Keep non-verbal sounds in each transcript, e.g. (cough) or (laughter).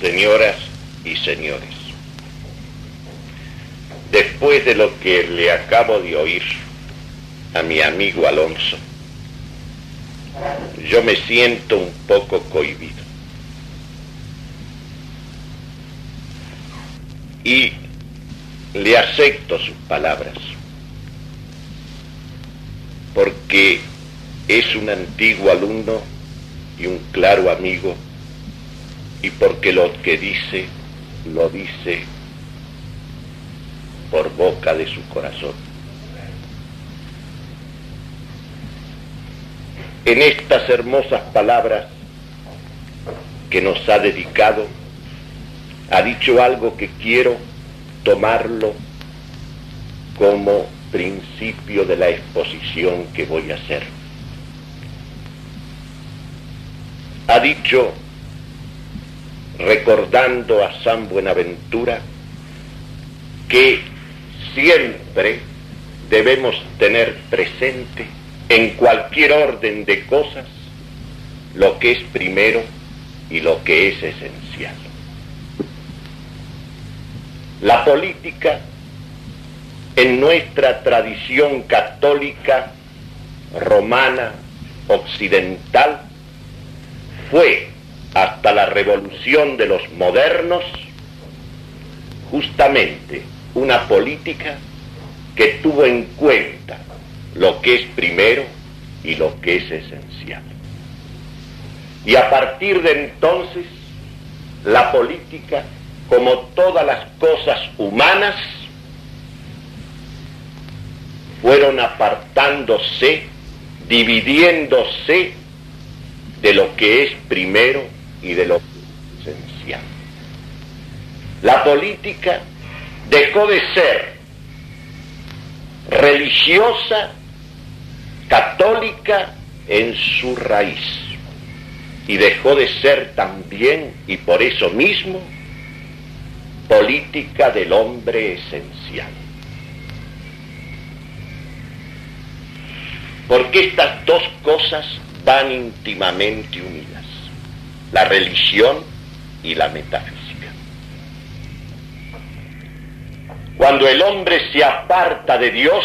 señoras y señores, después de lo que le acabo de oír a mi amigo Alonso, yo me siento un poco cohibido. Y le acepto sus palabras, porque es un antiguo alumno y un claro amigo y porque lo que dice lo dice por boca de su corazón. En estas hermosas palabras que nos ha dedicado, ha dicho algo que quiero tomarlo como principio de la exposición que voy a hacer. Ha dicho recordando a San Buenaventura que siempre debemos tener presente en cualquier orden de cosas lo que es primero y lo que es esencial. La política en nuestra tradición católica, romana, occidental, fue hasta la revolución de los modernos, justamente una política que tuvo en cuenta lo que es primero y lo que es esencial. Y a partir de entonces, la política, como todas las cosas humanas, fueron apartándose, dividiéndose de lo que es primero y de lo esencial. La política dejó de ser religiosa, católica en su raíz y dejó de ser también, y por eso mismo, política del hombre esencial. Porque estas dos cosas van íntimamente unidas la religión y la metafísica. Cuando el hombre se aparta de Dios,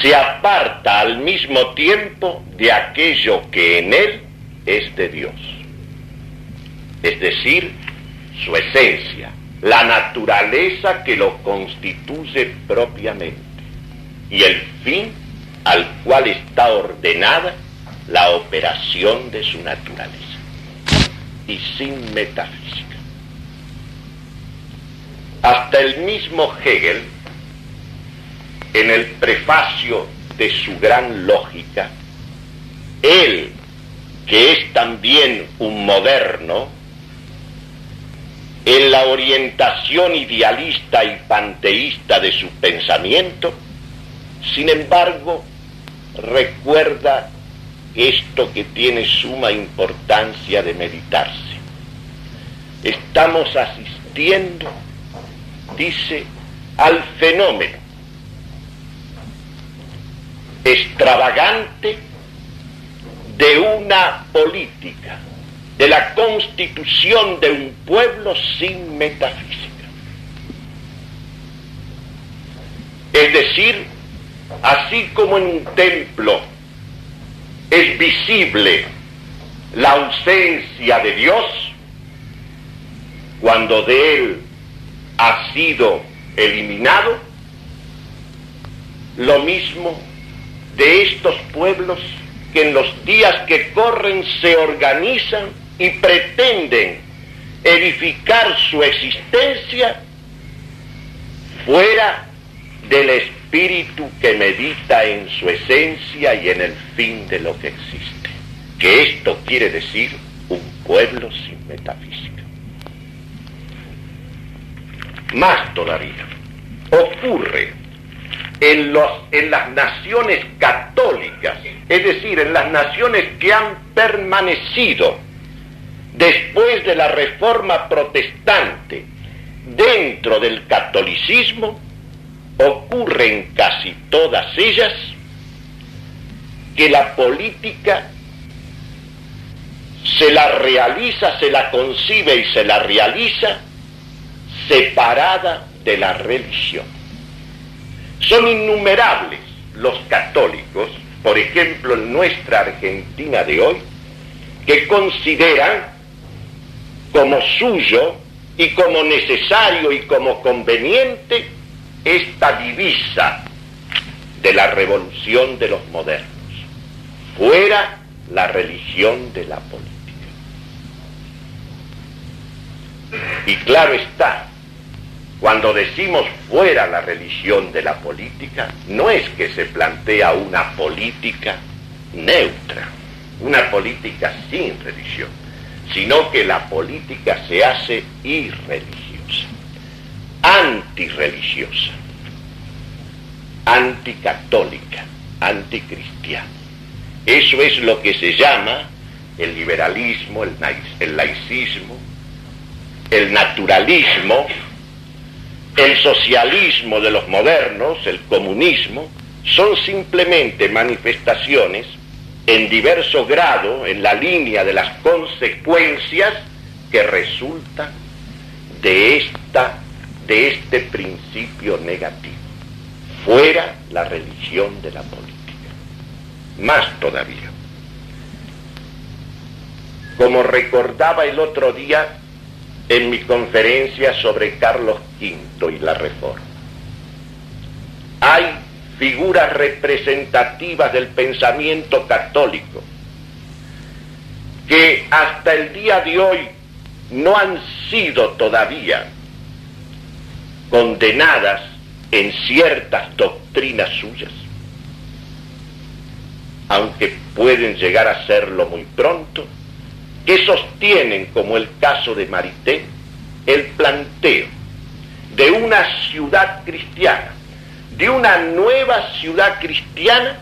se aparta al mismo tiempo de aquello que en él es de Dios. Es decir, su esencia, la naturaleza que lo constituye propiamente y el fin al cual está ordenada la operación de su naturaleza y sin metafísica. Hasta el mismo Hegel, en el prefacio de su gran lógica, él, que es también un moderno, en la orientación idealista y panteísta de su pensamiento, sin embargo, recuerda esto que tiene suma importancia de meditarse. Estamos asistiendo, dice, al fenómeno extravagante de una política, de la constitución de un pueblo sin metafísica. Es decir, así como en un templo es visible la ausencia de Dios cuando de Él ha sido eliminado, lo mismo de estos pueblos que en los días que corren se organizan y pretenden edificar su existencia fuera del espíritu que medita en su esencia y en el fin de lo que existe. Que esto quiere decir un pueblo sin metafísica. Más todavía, ocurre en, en las naciones católicas, es decir, en las naciones que han permanecido después de la reforma protestante dentro del catolicismo, ocurre en casi todas ellas que la política se la realiza, se la concibe y se la realiza separada de la religión. Son innumerables los católicos, por ejemplo en nuestra Argentina de hoy, que consideran como suyo y como necesario y como conveniente esta divisa de la revolución de los modernos. Fuera la religión de la política. Y claro está, cuando decimos fuera la religión de la política, no es que se plantea una política neutra, una política sin religión, sino que la política se hace irreligiosa, antirreligiosa, anticatólica, anticristiana. Eso es lo que se llama el liberalismo, el, laicismo, el naturalismo, el socialismo de los modernos, el comunismo, son simplemente manifestaciones en diverso grado, en la línea de las consecuencias que resultan de, esta, de este principio negativo. Fuera la religión de la política. Más todavía. Como recordaba el otro día en mi conferencia sobre Carlos V y la reforma. Hay figuras representativas del pensamiento católico que hasta el día de hoy no han sido todavía condenadas en ciertas doctrinas suyas, aunque pueden llegar a serlo muy pronto, que sostienen, como el caso de Marité, el planteo de una ciudad cristiana, de una nueva ciudad cristiana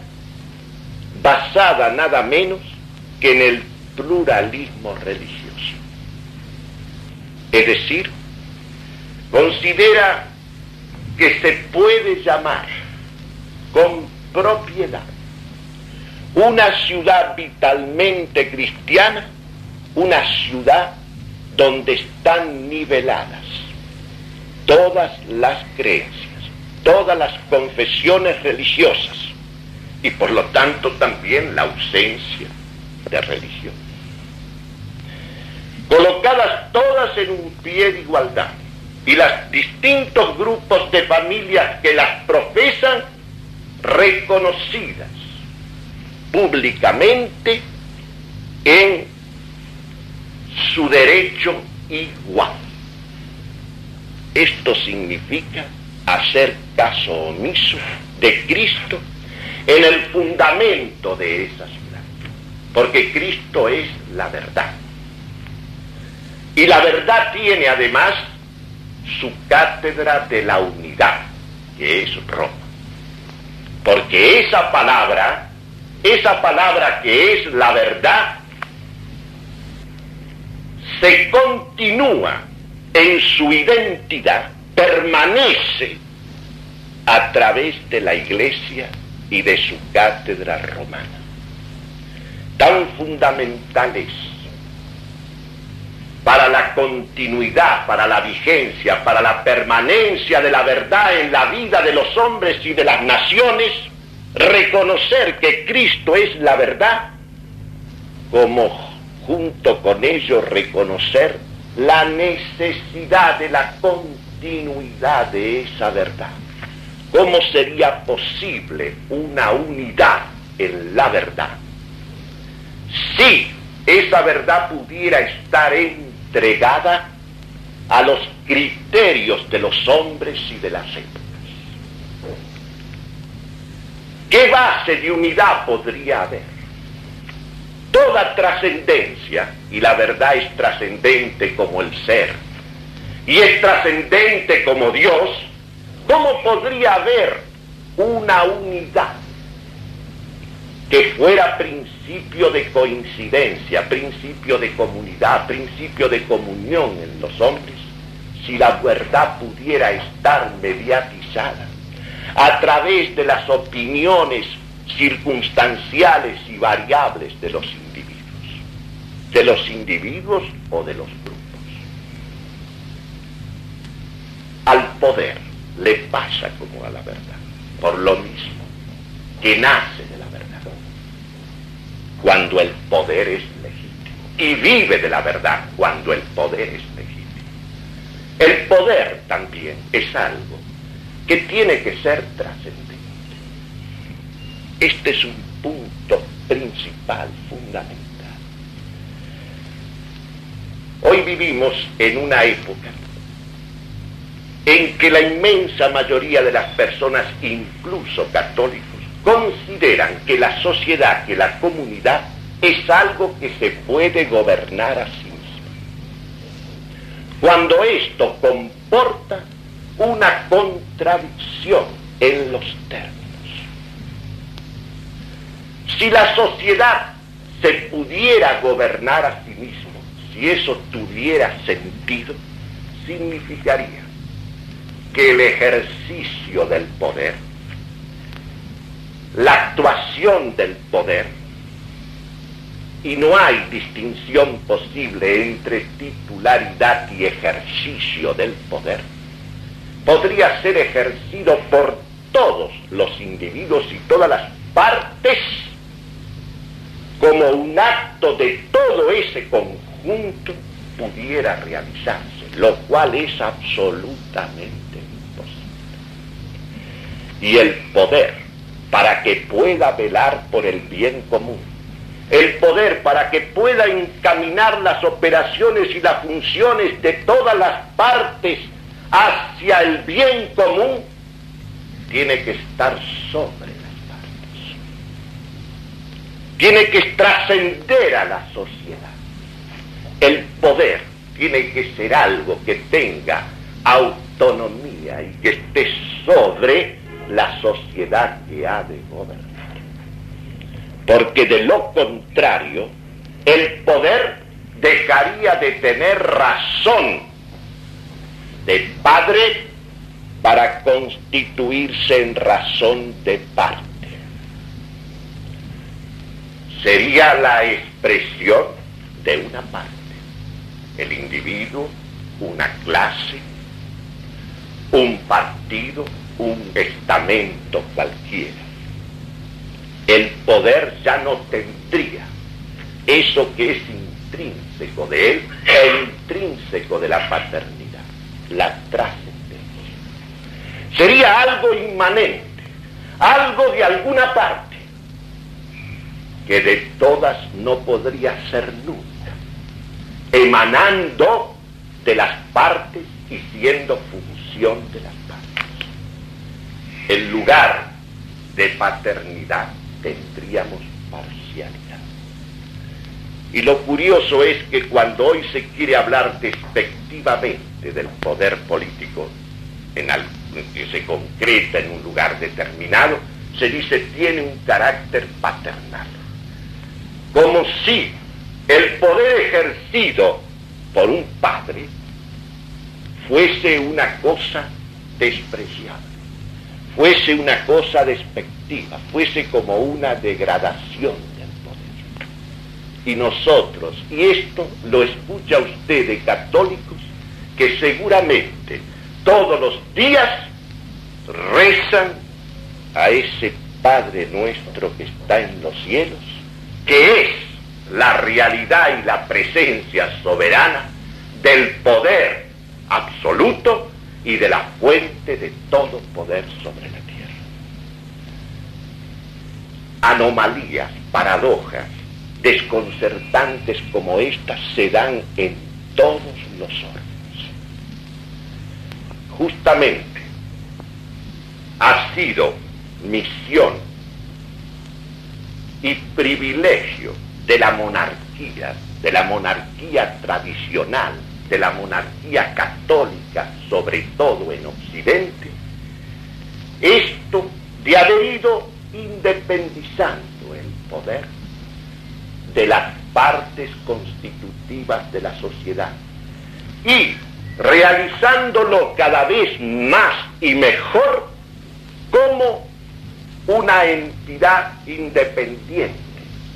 basada nada menos que en el pluralismo religioso. Es decir, considera que se puede llamar con propiedad una ciudad vitalmente cristiana una ciudad donde están niveladas todas las creencias, todas las confesiones religiosas y por lo tanto también la ausencia de religión. Colocadas todas en un pie de igualdad y los distintos grupos de familias que las profesan reconocidas públicamente en su derecho igual. Esto significa hacer caso omiso de Cristo en el fundamento de esa ciudad, porque Cristo es la verdad. Y la verdad tiene además su cátedra de la unidad, que es Roma. Porque esa palabra, esa palabra que es la verdad, se continúa en su identidad, permanece a través de la iglesia y de su cátedra romana. Tan fundamental es para la continuidad, para la vigencia, para la permanencia de la verdad en la vida de los hombres y de las naciones, reconocer que Cristo es la verdad como junto con ello reconocer la necesidad de la continuidad de esa verdad. ¿Cómo sería posible una unidad en la verdad si esa verdad pudiera estar entregada a los criterios de los hombres y de las épocas? ¿Qué base de unidad podría haber? toda trascendencia, y la verdad es trascendente como el ser, y es trascendente como Dios, ¿cómo podría haber una unidad que fuera principio de coincidencia, principio de comunidad, principio de comunión en los hombres, si la verdad pudiera estar mediatizada a través de las opiniones circunstanciales y variables de los individuos. de los individuos o de los grupos. Al poder le pasa como a la verdad, por lo mismo que nace. Cuando el poder es legítimo y vive de la verdad cuando el poder es legítimo. El poder también es algo que tiene que ser trascendente. Este es un punto principal, fundamental. Hoy vivimos en una época en que la inmensa mayoría de las personas, incluso católicos, consideran que la sociedad, que la comunidad es algo que se puede gobernar a sí mismo. Cuando esto comporta una contradicción en los términos. Si la sociedad se pudiera gobernar a sí mismo, si eso tuviera sentido, significaría que el ejercicio del poder, la actuación del poder, y no hay distinción posible entre titularidad y ejercicio del poder, podría ser ejercido por todos los individuos y todas las partes como un acto de todo ese conjunto pudiera realizarse, lo cual es absolutamente imposible. Y el poder, para que pueda velar por el bien común, el poder para que pueda encaminar las operaciones y las funciones de todas las partes hacia el bien común, tiene que estar sobre tiene que trascender a la sociedad. El poder tiene que ser algo que tenga autonomía y que esté sobre la sociedad que ha de gobernar. Porque de lo contrario, el poder dejaría de tener razón de padre para constituirse en razón de parte sería la expresión de una parte. El individuo, una clase, un partido, un estamento cualquiera. El poder ya no tendría eso que es intrínseco de él e intrínseco de la paternidad, la trascendencia. Sería algo inmanente, algo de alguna parte que de todas no podría ser nunca, emanando de las partes y siendo función de las. En lugar de paternidad tendríamos parcialidad. Y lo curioso es que cuando hoy se quiere hablar despectivamente del poder político, en que se concreta en un lugar determinado, se dice tiene un carácter paternal como si el poder ejercido por un padre fuese una cosa despreciable, fuese una cosa despectiva, fuese como una degradación del poder. Y nosotros, y esto lo escucha usted de católicos, que seguramente todos los días rezan a ese Padre nuestro que está en los cielos, que es la realidad y la presencia soberana del poder absoluto y de la fuente de todo poder sobre la tierra. Anomalías, paradojas, desconcertantes como estas se dan en todos los órdenes. Justamente ha sido misión y privilegio de la monarquía, de la monarquía tradicional, de la monarquía católica, sobre todo en Occidente, esto de haber ido independizando el poder de las partes constitutivas de la sociedad y realizándolo cada vez más y mejor como una entidad independiente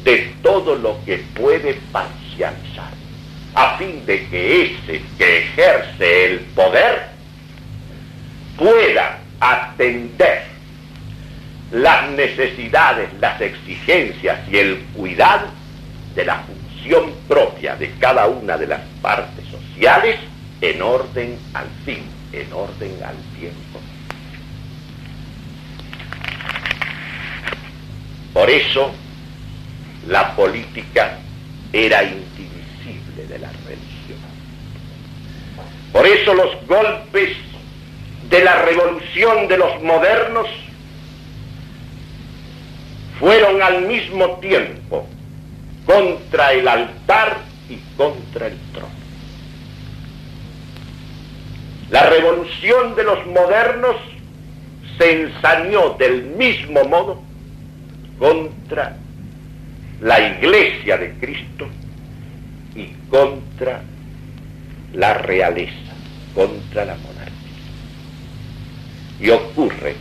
de todo lo que puede pasar socializar, a fin de que ese que ejerce el poder pueda atender las necesidades, las exigencias y el cuidado de la función propia de cada una de las partes sociales en orden al fin, en orden al tiempo. Por eso la política era de la religión. Por eso los golpes de la revolución de los modernos fueron al mismo tiempo contra el altar y contra el trono. La revolución de los modernos se ensañó del mismo modo contra la iglesia de Cristo contra la realeza, contra la monarquía. Y ocurre,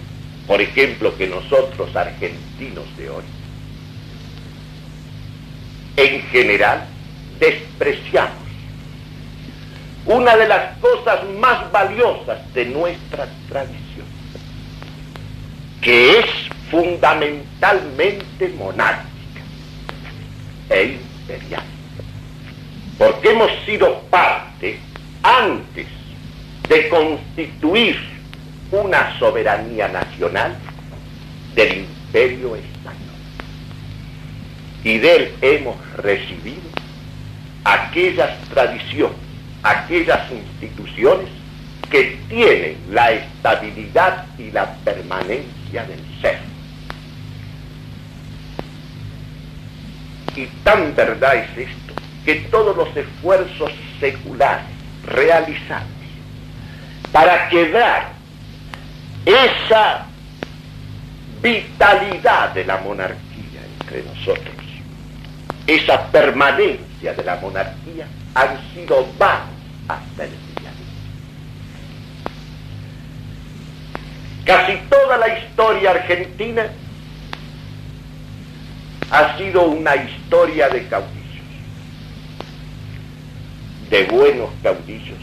por ejemplo, que nosotros argentinos de hoy, en general, despreciamos una de las cosas más valiosas de nuestra tradición, que es fundamentalmente monárquica e imperial. Porque hemos sido parte, antes de constituir una soberanía nacional, del imperio español. Y de él hemos recibido aquellas tradiciones, aquellas instituciones que tienen la estabilidad y la permanencia del ser. Y tan verdad es esto, que todos los esfuerzos seculares realizados para quedar esa vitalidad de la monarquía entre nosotros, esa permanencia de la monarquía, han sido vanos hasta el día de hoy. Casi toda la historia argentina ha sido una historia de caudillos, de buenos caudillos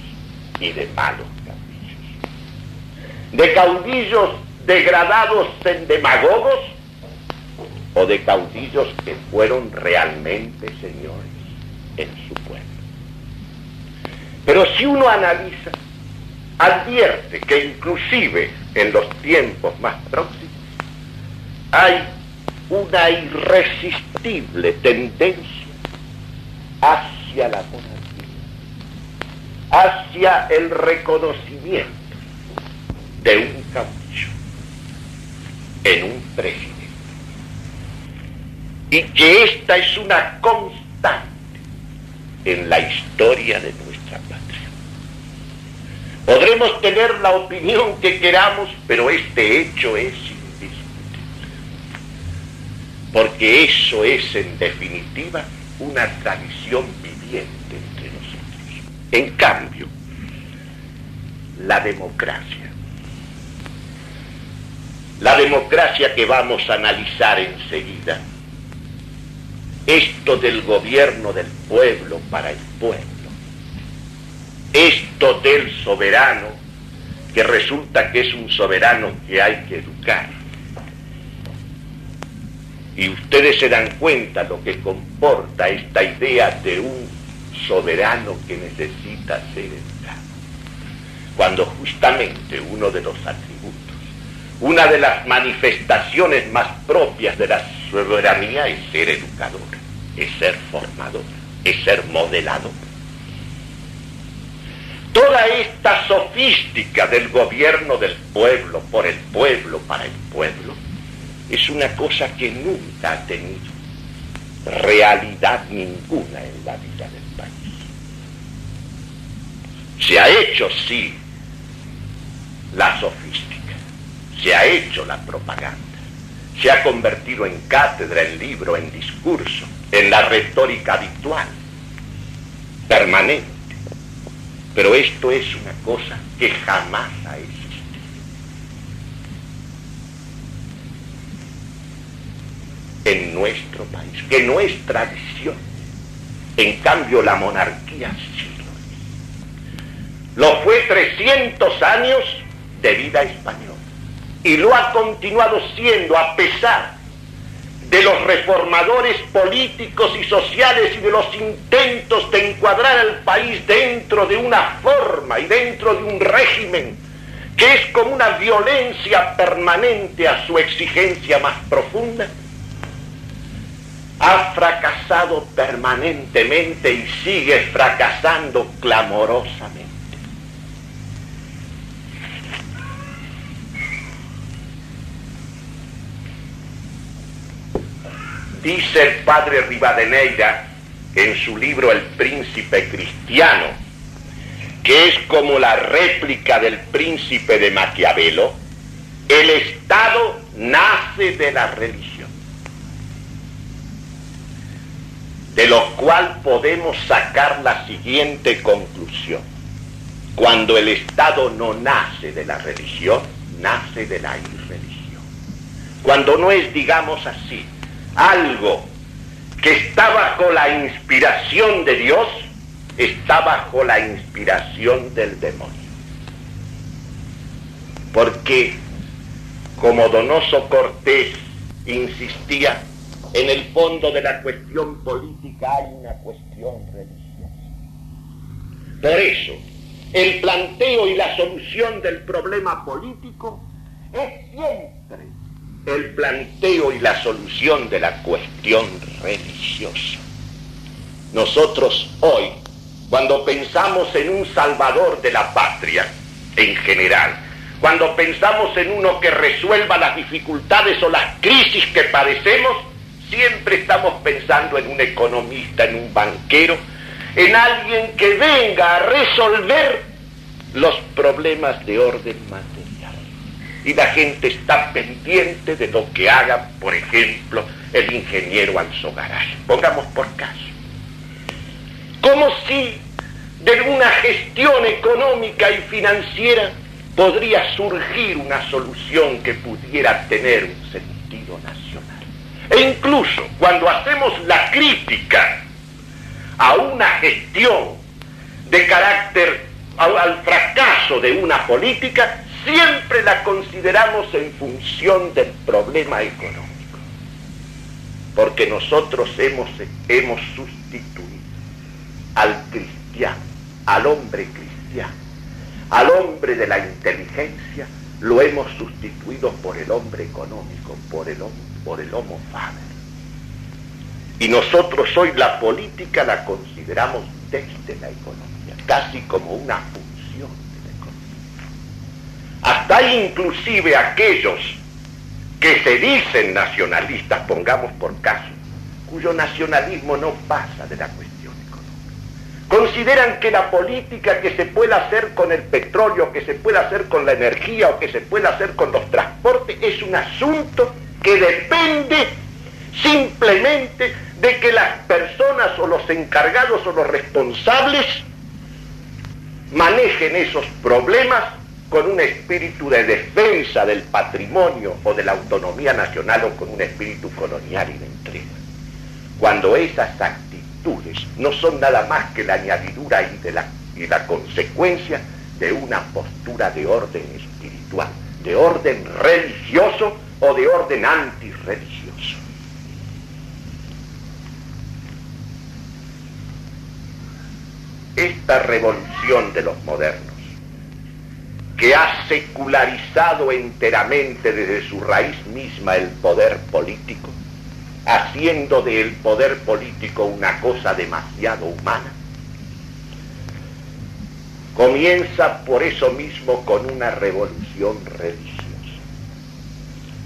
y de malos caudillos, de caudillos degradados en demagogos o de caudillos que fueron realmente señores en su pueblo. Pero si uno analiza, advierte que inclusive en los tiempos más próximos hay una irresistible tendencia hacia la monarquía, hacia el reconocimiento de un caudillo en un presidente. Y que esta es una constante en la historia de nuestra patria. Podremos tener la opinión que queramos, pero este hecho es porque eso es en definitiva una tradición viviente. En cambio, la democracia, la democracia que vamos a analizar enseguida, esto del gobierno del pueblo para el pueblo, esto del soberano, que resulta que es un soberano que hay que educar, y ustedes se dan cuenta lo que comporta esta idea de un soberano que necesita ser educado. Cuando justamente uno de los atributos, una de las manifestaciones más propias de la soberanía es ser educador, es ser formador, es ser modelador. Toda esta sofística del gobierno del pueblo, por el pueblo, para el pueblo, es una cosa que nunca ha tenido realidad ninguna en la vida país. Se ha hecho, sí, la sofística, se ha hecho la propaganda, se ha convertido en cátedra, en libro, en discurso, en la retórica habitual, permanente. Pero esto es una cosa que jamás ha hecho en nuestro país, que no es tradición. En cambio, la monarquía sí lo fue 300 años de vida española. Y lo ha continuado siendo a pesar de los reformadores políticos y sociales y de los intentos de encuadrar al país dentro de una forma y dentro de un régimen que es como una violencia permanente a su exigencia más profunda, ha fracasado permanentemente y sigue fracasando clamorosamente. Dice el padre Rivadeneira en su libro El príncipe cristiano, que es como la réplica del príncipe de Maquiavelo, el Estado nace de la religión, de lo cual podemos sacar la siguiente conclusión. Cuando el Estado no nace de la religión, nace de la irreligión. Cuando no es, digamos así, algo que está bajo la inspiración de Dios, está bajo la inspiración del demonio. Porque, como Donoso Cortés insistía, en el fondo de la cuestión política hay una cuestión religiosa. Por eso, el planteo y la solución del problema político es siempre el planteo y la solución de la cuestión religiosa. Nosotros hoy, cuando pensamos en un salvador de la patria en general, cuando pensamos en uno que resuelva las dificultades o las crisis que padecemos, siempre estamos pensando en un economista, en un banquero, en alguien que venga a resolver los problemas de orden material y la gente está pendiente de lo que haga, por ejemplo, el ingeniero Alzogaray. Pongamos por caso. Como si de una gestión económica y financiera podría surgir una solución que pudiera tener un sentido nacional. E incluso cuando hacemos la crítica a una gestión de carácter al fracaso de una política, siempre la consideramos en función del problema económico. Porque nosotros hemos, hemos sustituido al cristiano, al hombre cristiano, al hombre de la inteligencia, lo hemos sustituido por el hombre económico, por el, por el homo faber. Y nosotros hoy la política la consideramos desde la economía, casi como una hasta inclusive aquellos que se dicen nacionalistas, pongamos por caso, cuyo nacionalismo no pasa de la cuestión económica. Consideran que la política que se pueda hacer con el petróleo, que se pueda hacer con la energía o que se pueda hacer con los transportes es un asunto que depende simplemente de que las personas o los encargados o los responsables manejen esos problemas con un espíritu de defensa del patrimonio o de la autonomía nacional o con un espíritu colonial y de entrega. Cuando esas actitudes no son nada más que la añadidura y, la, y la consecuencia de una postura de orden espiritual, de orden religioso o de orden antirreligioso. Esta revolución de los modernos que ha secularizado enteramente desde su raíz misma el poder político, haciendo del poder político una cosa demasiado humana, comienza por eso mismo con una revolución religiosa.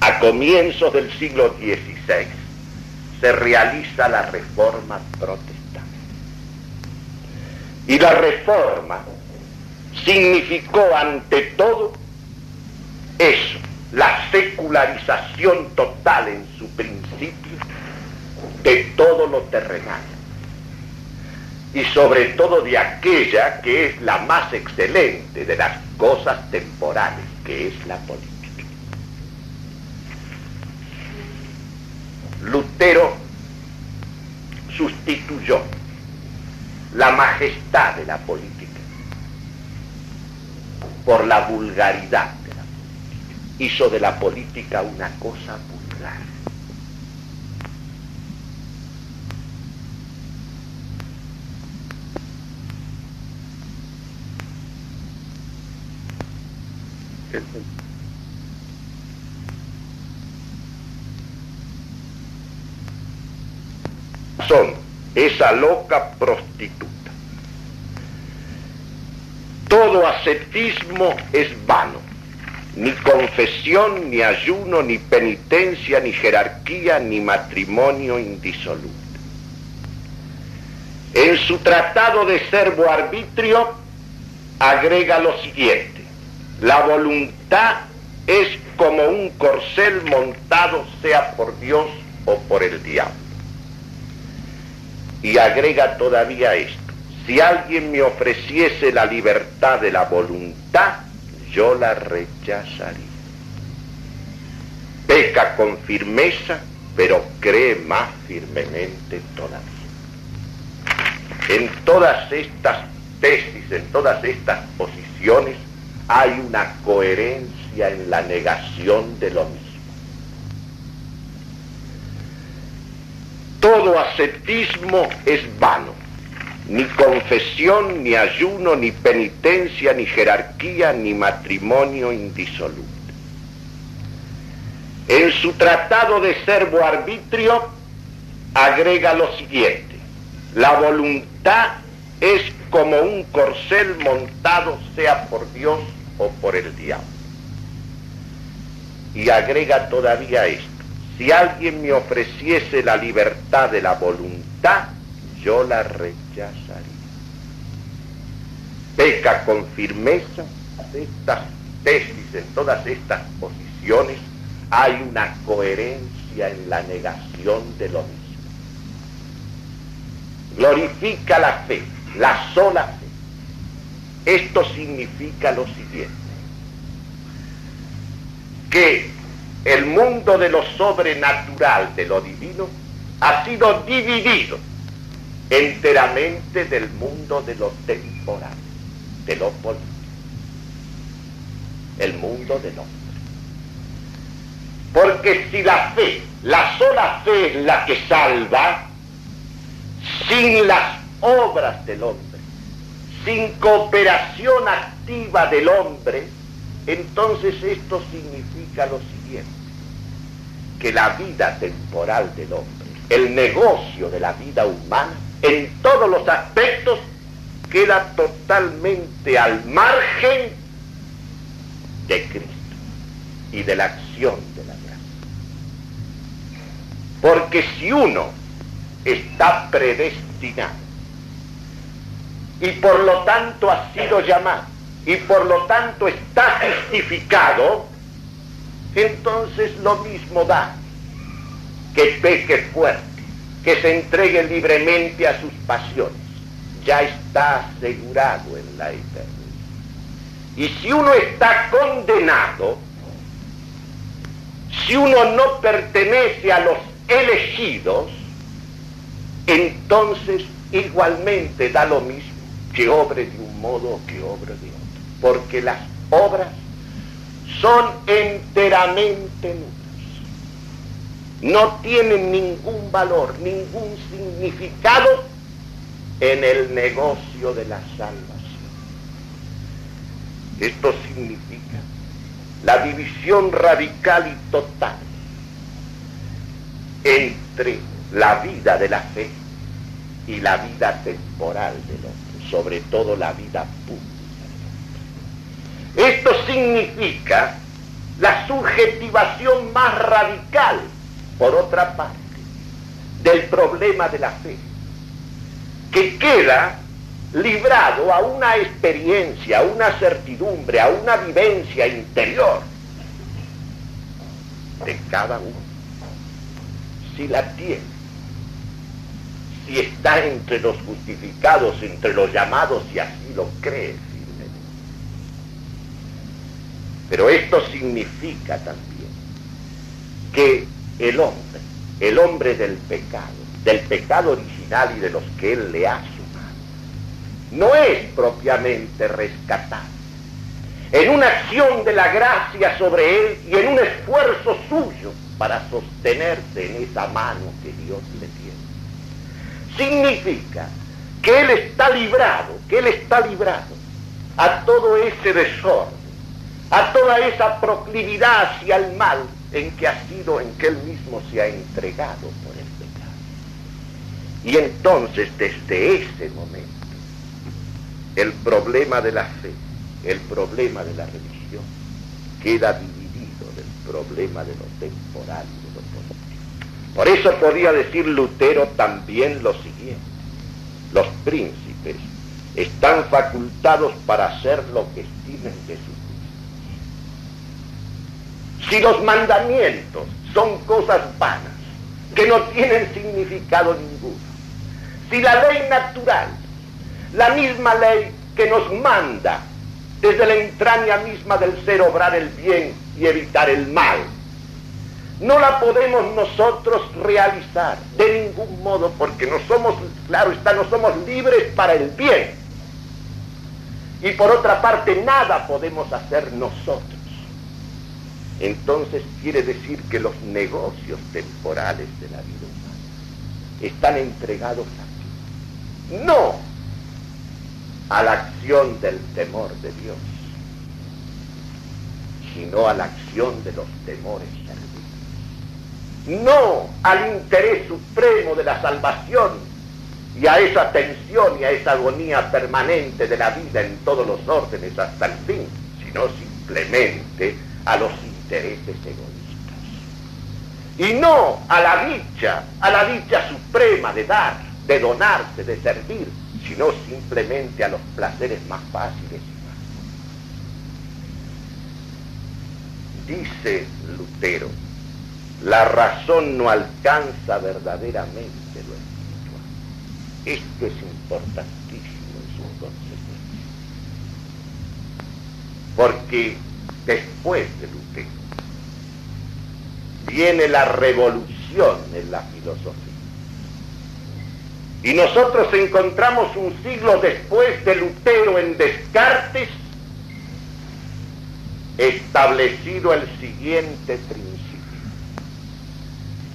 A comienzos del siglo XVI se realiza la reforma protestante. Y la reforma significó ante todo eso, la secularización total en su principio de todo lo terrenal y sobre todo de aquella que es la más excelente de las cosas temporales, que es la política. Lutero sustituyó la majestad de la política, por la vulgaridad de la política. Hizo de la política una cosa vulgar. Son esa loca prostituta. Todo ascetismo es vano. Ni confesión, ni ayuno, ni penitencia, ni jerarquía, ni matrimonio indisoluble. En su tratado de servo arbitrio agrega lo siguiente. La voluntad es como un corcel montado sea por Dios o por el diablo. Y agrega todavía esto, si alguien me ofreciese la libertad de la voluntad, yo la rechazaría. Peca con firmeza, pero cree más firmemente todavía. En todas estas tesis, en todas estas posiciones, hay una coherencia en la negación de lo mismo. Todo ascetismo es vano. Ni confesión, ni ayuno, ni penitencia, ni jerarquía, ni matrimonio indisoluble. En su tratado de servo arbitrio agrega lo siguiente. La voluntad es como un corcel montado sea por Dios o por el diablo. Y agrega todavía esto. Si alguien me ofreciese la libertad de la voluntad, yo la rechazaría. Peca con firmeza estas tesis, en todas estas posiciones, hay una coherencia en la negación de lo mismo. Glorifica la fe, la sola fe. Esto significa lo siguiente, que el mundo de lo sobrenatural, de lo divino, ha sido dividido enteramente del mundo de lo temporal, de lo político, el mundo del hombre. Porque si la fe, la sola fe es la que salva, sin las obras del hombre, sin cooperación activa del hombre, entonces esto significa lo siguiente, que la vida temporal del hombre, el negocio de la vida humana, en todos los aspectos, queda totalmente al margen de Cristo y de la acción de la gracia. Porque si uno está predestinado y por lo tanto ha sido llamado y por lo tanto está justificado, entonces lo mismo da que peque fuerte, que se entregue libremente a sus pasiones. Ya está asegurado en la eternidad. Y si uno está condenado, si uno no pertenece a los elegidos, entonces igualmente da lo mismo que obre de un modo o que obre de otro porque las obras son enteramente nulas. No tienen ningún valor, ningún significado en el negocio de la salvación. Esto significa la división radical y total entre la vida de la fe y la vida temporal del hombre, sobre todo la vida pública. Esto significa la subjetivación más radical, por otra parte, del problema de la fe, que queda librado a una experiencia, a una certidumbre, a una vivencia interior de cada uno. Si la tiene, si está entre los justificados, entre los llamados y así lo cree pero esto significa también que el hombre, el hombre del pecado, del pecado original y de los que él le ha sumado, no es propiamente rescatar. En una acción de la gracia sobre él y en un esfuerzo suyo para sostenerse en esa mano que Dios le tiene. Significa que él está librado, que él está librado a todo ese desorden, a toda esa proclividad hacia el mal en que ha sido, en que él mismo se ha entregado por el pecado. Y entonces desde ese momento, el problema de la fe, el problema de la religión, queda dividido del problema de lo temporal y de lo político. Por eso podía decir Lutero también lo siguiente, los príncipes están facultados para hacer lo que estimen de su si los mandamientos son cosas vanas, que no tienen significado ninguno, si la ley natural, la misma ley que nos manda desde la entraña misma del ser obrar el bien y evitar el mal, no la podemos nosotros realizar de ningún modo porque no somos, claro está, no somos libres para el bien. Y por otra parte, nada podemos hacer nosotros entonces quiere decir que los negocios temporales de la vida humana están entregados a ti, no a la acción del temor de Dios, sino a la acción de los temores serviles, no al interés supremo de la salvación y a esa tensión y a esa agonía permanente de la vida en todos los órdenes hasta el fin, sino simplemente a los intereses egoístas. Y no a la dicha, a la dicha suprema de dar, de donarse, de servir, sino simplemente a los placeres más fáciles y más. Dice Lutero, la razón no alcanza verdaderamente lo espiritual. Esto es importantísimo en sus consecuencias. Porque después de Lutero, viene la revolución en la filosofía. Y nosotros encontramos un siglo después de Lutero en Descartes establecido el siguiente principio.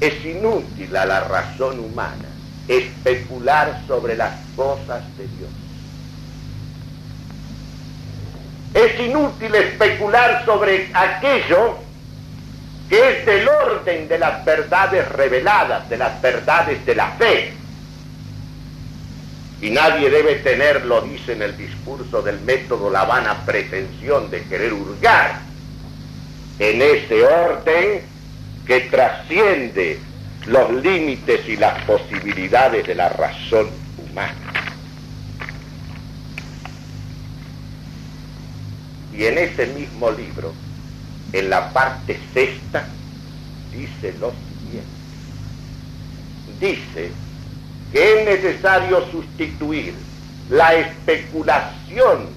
Es inútil a la razón humana especular sobre las cosas de Dios es inútil especular sobre aquello que es del orden de las verdades reveladas, de las verdades de la fe. Y nadie debe tener, lo dice en el discurso del método, la vana pretensión de querer hurgar en ese orden que trasciende los límites y las posibilidades de la razón humana. Y en ese mismo libro, en la parte sexta, dice lo siguiente. Dice que es necesario sustituir la especulación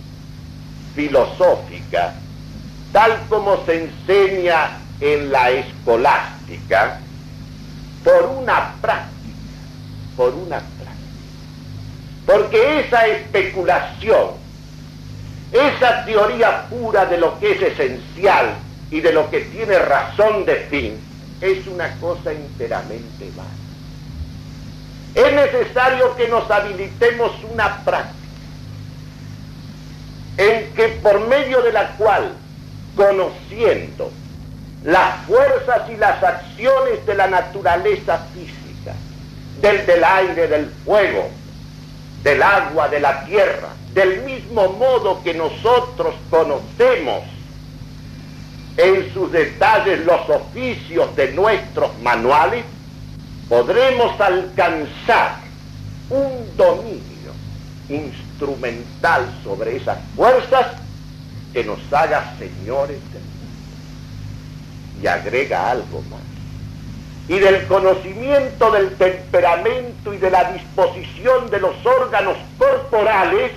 filosófica, tal como se enseña en la escolástica, por una práctica, por una práctica. Porque esa especulación esa teoría pura de lo que es esencial y de lo que tiene razón de fin es una cosa enteramente vana. Es necesario que nos habilitemos una práctica en que por medio de la cual, conociendo las fuerzas y las acciones de la naturaleza física, del, del aire, del fuego, del agua, de la tierra, del mismo modo que nosotros conocemos en sus detalles los oficios de nuestros manuales, podremos alcanzar un dominio instrumental sobre esas fuerzas que nos haga señores del mundo. Y agrega algo más. Y del conocimiento del temperamento y de la disposición de los órganos corporales,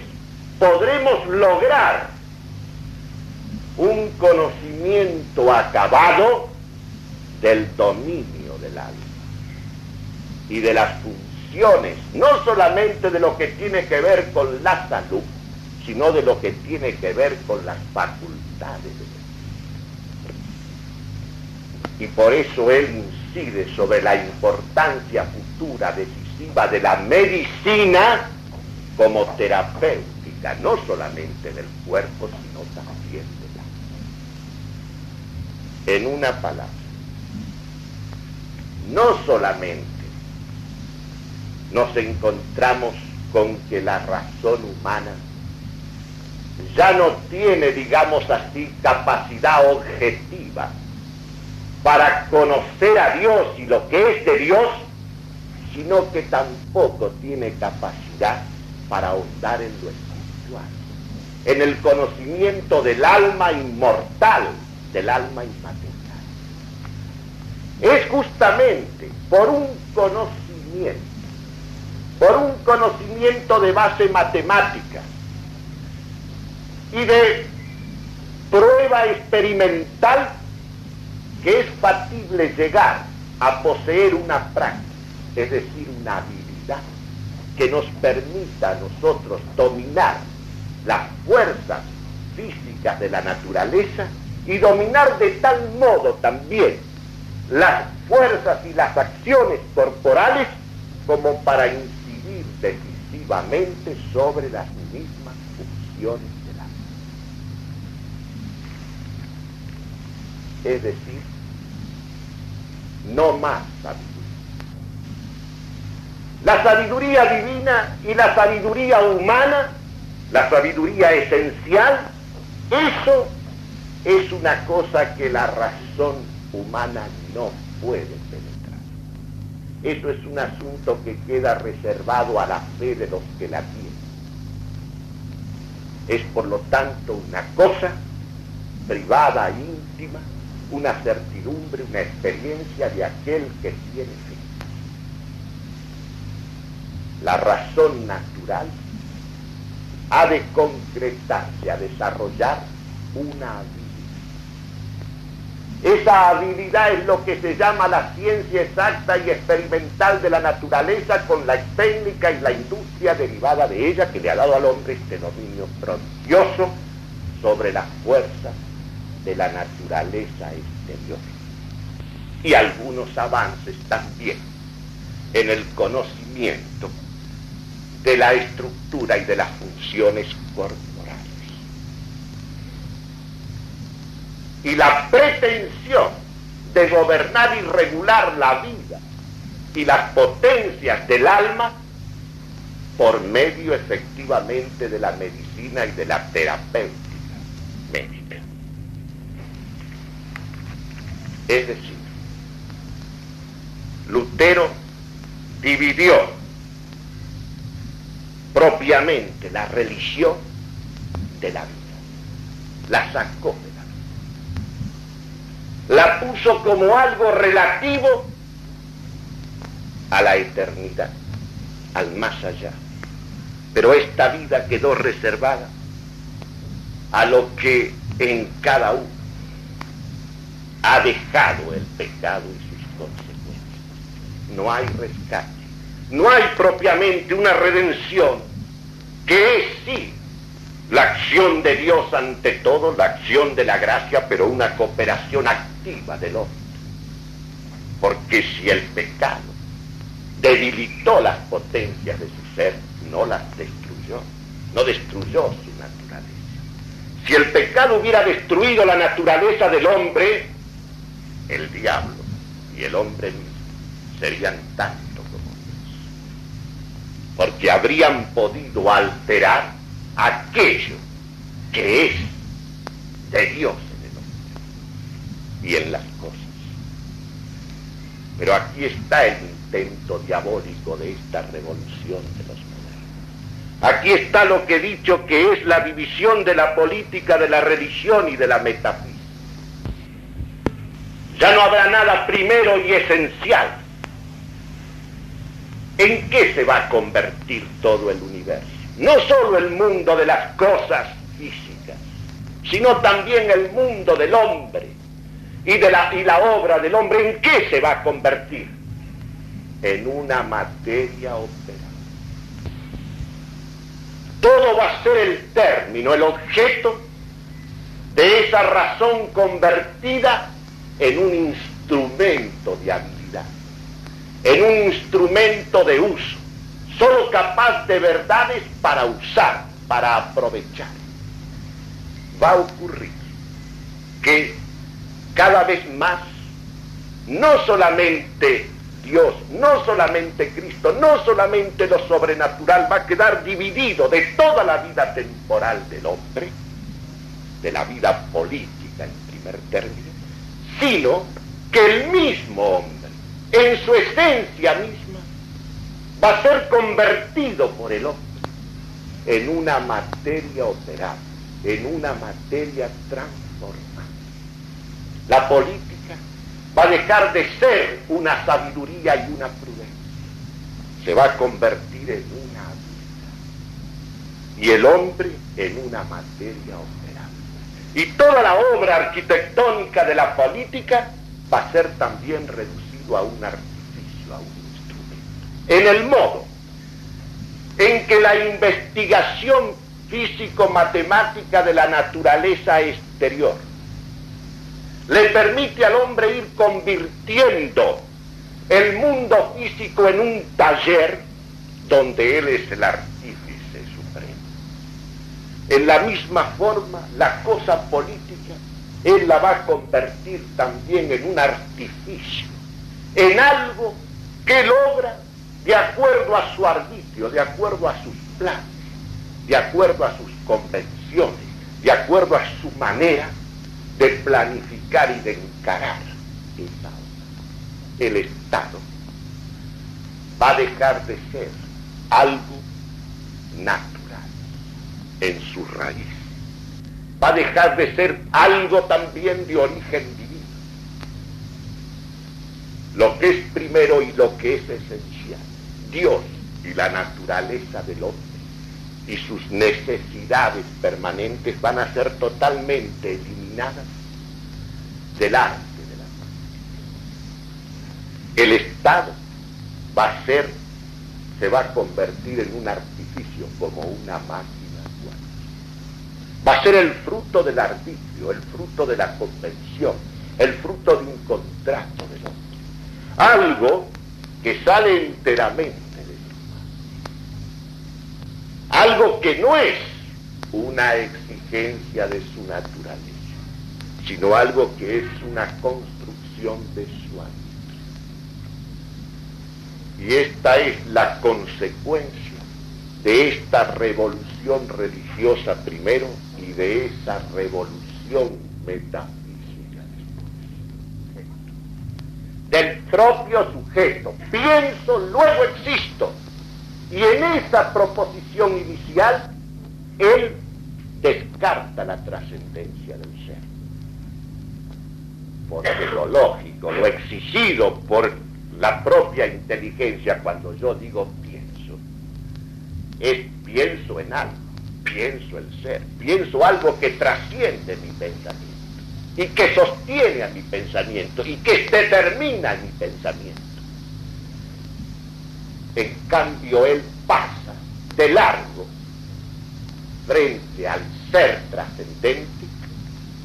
podremos lograr un conocimiento acabado del dominio del alma y de las funciones no solamente de lo que tiene que ver con la salud, sino de lo que tiene que ver con las facultades Y por eso él incide sobre la importancia futura decisiva de la medicina como no solamente del cuerpo, sino también del alma. En una palabra, no solamente nos encontramos con que la razón humana ya no tiene, digamos así, capacidad objetiva para conocer a Dios y lo que es de Dios, sino que tampoco tiene capacidad para ahondar en lo en el conocimiento del alma inmortal, del alma inmaterial. Es justamente por un conocimiento, por un conocimiento de base matemática y de prueba experimental que es factible llegar a poseer una práctica, es decir, una habilidad que nos permita a nosotros dominar las fuerzas físicas de la naturaleza y dominar de tal modo también las fuerzas y las acciones corporales como para incidir decisivamente sobre las mismas funciones del alma. Es decir, no más sabiduría. La sabiduría divina y la sabiduría humana, la sabiduría esencial, eso es una cosa que la razón humana no puede penetrar. Eso es un asunto que queda reservado a la fe de los que la tienen. Es por lo tanto una cosa privada, íntima, una certidumbre, una experiencia de aquel que tiene fe. La razón natural ha de concretarse, a desarrollar una habilidad. Esa habilidad es lo que se llama la ciencia exacta y experimental de la naturaleza con la técnica y la industria derivada de ella que le ha dado al hombre este dominio prodigioso sobre las fuerzas de la naturaleza exterior. Y algunos avances también en el conocimiento de la estructura y de las funciones corporales. Y la pretensión de gobernar y regular la vida y las potencias del alma por medio efectivamente de la medicina y de la terapéutica médica. Es decir, Lutero dividió propiamente la religión de la vida, la sacó de la vida, la puso como algo relativo a la eternidad, al más allá. Pero esta vida quedó reservada a lo que en cada uno ha dejado el pecado y sus consecuencias. No hay rescate. No hay propiamente una redención que es sí la acción de Dios ante todo, la acción de la gracia, pero una cooperación activa del hombre. Porque si el pecado debilitó las potencias de su ser, no las destruyó, no destruyó su naturaleza. Si el pecado hubiera destruido la naturaleza del hombre, el diablo y el hombre mismo serían Dios. Porque habrían podido alterar aquello que es de Dios en el hombre y en las cosas. Pero aquí está el intento diabólico de esta revolución de los modernos. Aquí está lo que he dicho que es la división de la política, de la religión y de la metafísica. Ya no habrá nada primero y esencial. ¿En qué se va a convertir todo el universo? No solo el mundo de las cosas físicas, sino también el mundo del hombre y, de la, y la obra del hombre. ¿En qué se va a convertir? en una materia operada. Todo va a ser el término, el objeto de esa razón convertida en un instrumento de habilidad, en un instrumento de uso, solo capaz de verdades para usar, para aprovechar. Va a ocurrir que cada vez más, no solamente Dios, no solamente Cristo, no solamente lo sobrenatural va a quedar dividido de toda la vida temporal del hombre, de la vida política en primer término, sino que el mismo hombre, en su esencia misma, va a ser convertido por el hombre en una materia operada, en una materia transformada. La política va a dejar de ser una sabiduría y una prudencia. Se va a convertir en una vida. Y el hombre en una materia operable. Y toda la obra arquitectónica de la política va a ser también a un artificio, a un instrumento. En el modo en que la investigación físico-matemática de la naturaleza exterior le permite al hombre ir convirtiendo el mundo físico en un taller donde él es el artífice supremo. En la misma forma, la cosa política, él la va a convertir también en un artificio, en algo que logra de acuerdo a su arbitrio, de acuerdo a sus planes, de acuerdo a sus convenciones, de acuerdo a su manera de planificar y de encarar esa obra. El Estado va a dejar de ser algo natural en su raíz. Va a dejar de ser algo también de origen divino. Lo que es primero y lo que es esencial. Dios y la naturaleza del hombre y sus necesidades permanentes van a ser totalmente eliminadas del arte de la política. El Estado va a ser, se va a convertir en un artificio como una máquina actual. Va a ser el fruto del arbitrio, el fruto de la convención, el fruto de un contrato del hombre. Algo que sale enteramente algo que no es una exigencia de su naturaleza, sino algo que es una construcción de su ámbito. Y esta es la consecuencia de esta revolución religiosa primero y de esa revolución metafísica después. Del propio sujeto. Pienso, luego existo y en esa proposición inicial, él descarta la trascendencia del ser. Porque lo lógico, lo exigido por la propia inteligencia cuando yo digo pienso, es pienso en algo, pienso el ser, pienso algo que trasciende mi pensamiento y que sostiene a mi pensamiento y que determina mi pensamiento. En cambio, él pasa de largo frente al ser trascendente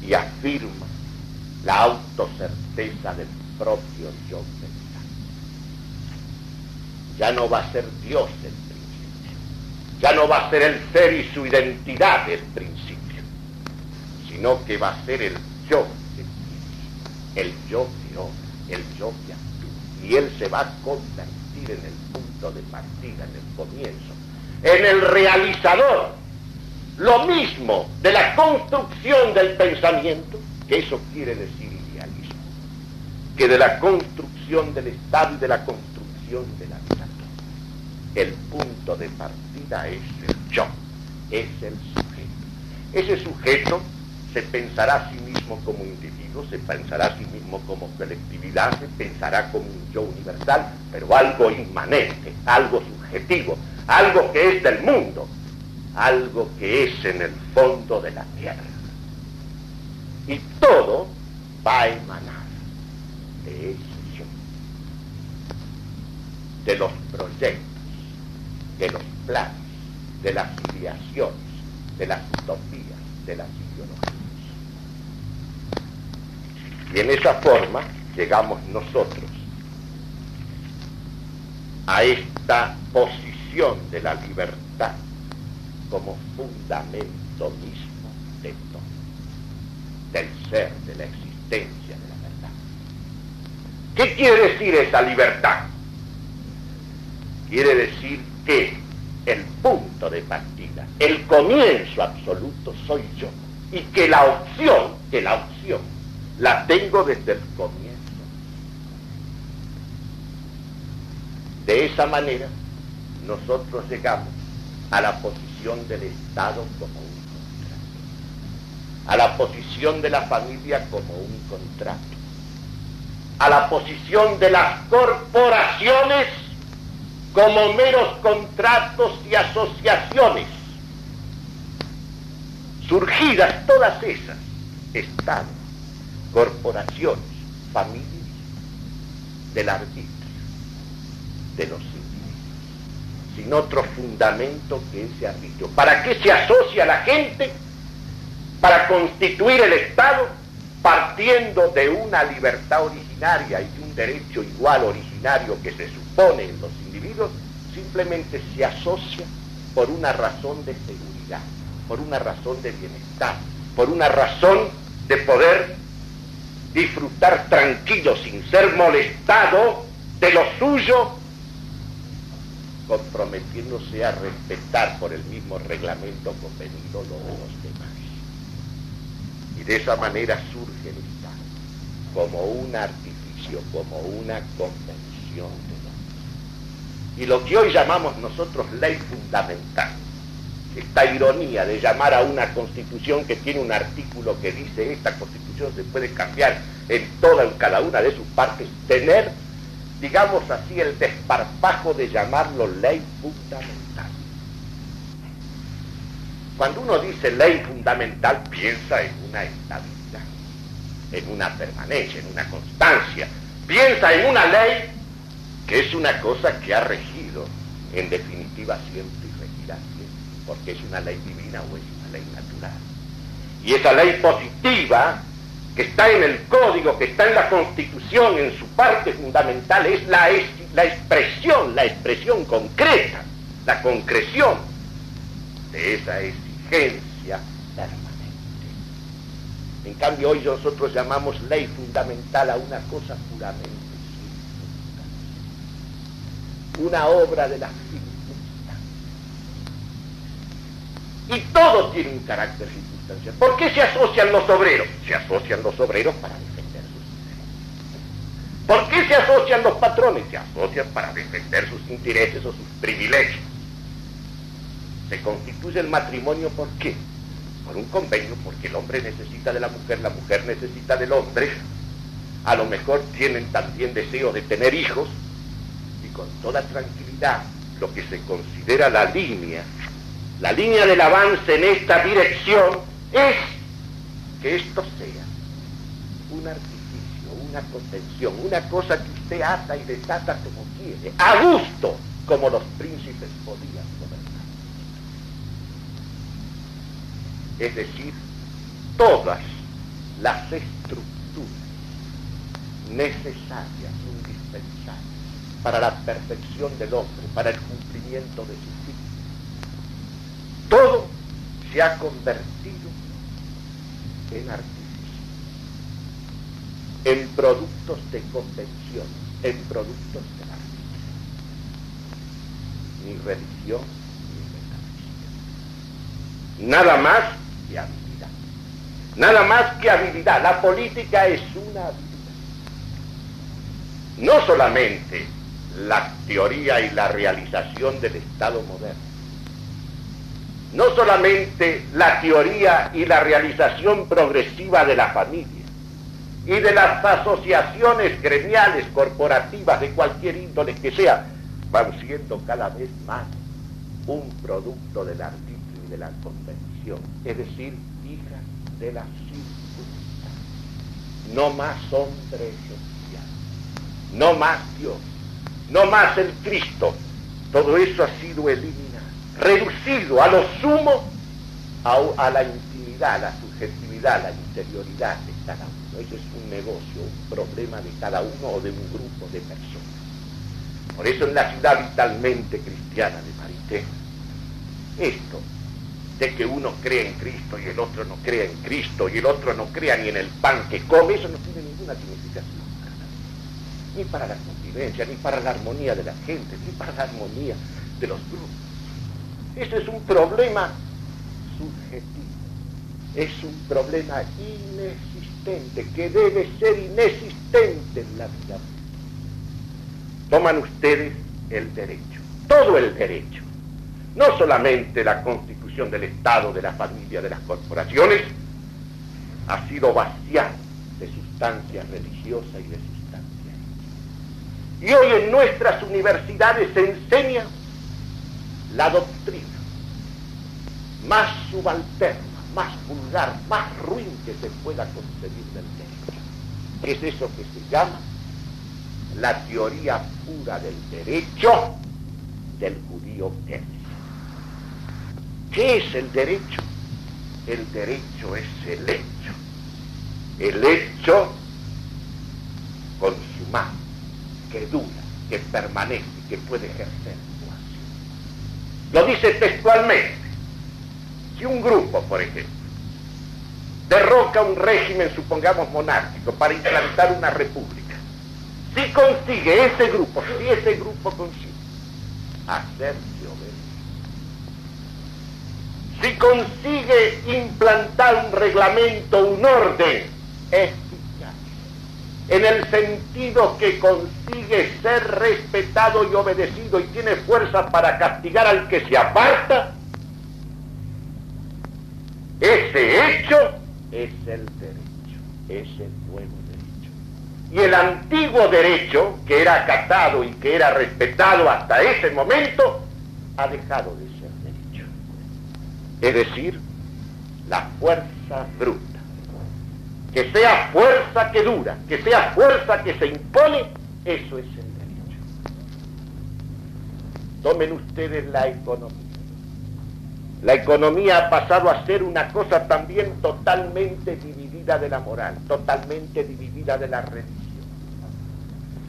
y afirma la autocerteza del propio yo pensante. Ya no va a ser Dios el principio, ya no va a ser el ser y su identidad el principio, sino que va a ser el yo el el yo que obra, el yo que actúa, y él se va a convertir en el punto de partida, en el comienzo, en el realizador. Lo mismo de la construcción del pensamiento, que eso quiere decir idealismo, que de la construcción del Estado y de la construcción de la vida. El punto de partida es el yo, es el sujeto. Ese sujeto se pensará a sí mismo como individuo, se pensará a sí mismo como colectividad, se pensará como un yo universal, pero algo inmanente, algo subjetivo, algo que es del mundo, algo que es en el fondo de la tierra. Y todo va a emanar de ese yo. de los proyectos, de los planes, de las ideaciones, de las utopías, de las Y en esa forma llegamos nosotros a esta posición de la libertad como fundamento mismo de todo, del ser, de la existencia, de la verdad. ¿Qué quiere decir esa libertad? Quiere decir que el punto de partida, el comienzo absoluto soy yo. Y que la opción, que la opción, la tengo desde el comienzo. De esa manera, nosotros llegamos a la posición del Estado como un contrato, a la posición de la familia como un contrato, a la posición de las corporaciones como meros contratos y asociaciones, surgidas todas esas, Estado, corporaciones, familias, del arbitrio, de los individuos, sin otro fundamento que ese arbitrio. ¿Para qué se asocia la gente? Para constituir el Estado partiendo de una libertad originaria y de un derecho igual originario que se supone en los simplemente se asocia por una razón de seguridad, por una razón de bienestar, por una razón de poder disfrutar tranquilo sin ser molestado de lo suyo, comprometiéndose a respetar por el mismo reglamento convenido lo de los demás. Y de esa manera surge el Estado como un artificio, como una convención y lo que hoy llamamos nosotros ley fundamental. Esta ironía de llamar a una constitución que tiene un artículo que dice esta constitución se puede cambiar en toda, en cada una de sus partes, tener, digamos así, el desparpajo de llamarlo ley fundamental. Cuando uno dice ley fundamental, piensa en una estabilidad, en una permanencia, en una constancia, piensa en una ley que es una cosa que ha regido, en definitiva, siempre porque es una ley divina o es una ley natural. Y esa ley positiva, que está en el código, que está en la constitución, en su parte fundamental, es la, expresión, la expresión concreta, la concreción de esa exigencia permanente. En cambio, hoy nosotros llamamos ley fundamental a una cosa puramente una obra de la circunstancia. Y todo tiene un carácter circunstancial. ¿Por qué se asocian los obreros? Se asocian los obreros para defender sus intereses. ¿Por qué se asocian los patrones? Se asocian para defender sus intereses o sus privilegios. Se constituye el matrimonio ¿por qué? Por un convenio, porque el hombre necesita de la mujer, la mujer necesita del hombre. A lo mejor tienen también deseo de tener hijos, con toda tranquilidad lo que se considera la línea, la línea del avance en esta dirección es que esto sea un artificio, una convención, una cosa que usted ata y desata como quiere, a gusto, como los príncipes podían gobernar. Es decir, todas las estructuras necesarias, indispensables, para la perfección del hombre, para el cumplimiento de su fin. Todo se ha convertido en artificio, en productos de convención, en productos de la Ni religión, ni metafísica. Nada más que habilidad. Nada más que habilidad. La política es una habilidad. No solamente la teoría y la realización del Estado moderno. No solamente la teoría y la realización progresiva de la familia y de las asociaciones gremiales, corporativas, de cualquier índole que sea, van siendo cada vez más un producto del arbitrio y de la convención, es decir, hijas de la circunstancia. No más hombre social, no más Dios, no más el Cristo. Todo eso ha sido eliminado, reducido a lo sumo a, la intimidad, a la subjetividad, a la interioridad de cada uno. Eso es un negocio, un problema de cada uno o de un grupo de personas. Por eso en la ciudad vitalmente cristiana de Marité, esto de que uno cree en Cristo y el otro no crea en Cristo y el otro no crea ni en el pan que come, eso no tiene ninguna significación. Ni para la convivencia, ni para la armonía de la gente, ni para la armonía de los grupos. Eso es un problema subjetivo. Es un problema inexistente, que debe ser inexistente en la vida. Toman ustedes el derecho, todo el derecho, no solamente la constitución del Estado, de la familia, de las corporaciones, ha sido vaciado de sustancia religiosa y de sustancia. Y hoy en nuestras universidades se enseña la doctrina más subalterna, más vulgar, más ruin que se pueda concebir del derecho. Es eso que se llama la teoría pura del derecho del judío Kennedy. ¿Qué es el derecho? El derecho es el hecho. El hecho consumado, que dura, que permanece, que puede ejercer Lo dice textualmente. Si un grupo, por ejemplo, derroca un régimen, supongamos monárquico, para implantar una república, si consigue ese grupo, si ese grupo consigue hacerse obedecer, si consigue implantar un reglamento, un orden en el sentido que consigue ser respetado y obedecido y tiene fuerza para castigar al que se aparta, ese hecho es el derecho, es el nuevo derecho. Y el antiguo derecho, que era acatado y que era respetado hasta ese momento, ha dejado de ser derecho. Es decir, la fuerza bruta. Que sea fuerza que dura, que sea fuerza que se impone, eso es el derecho. Tomen ustedes la economía. La economía ha pasado a ser una cosa también totalmente dividida de la moral, totalmente dividida de la religión.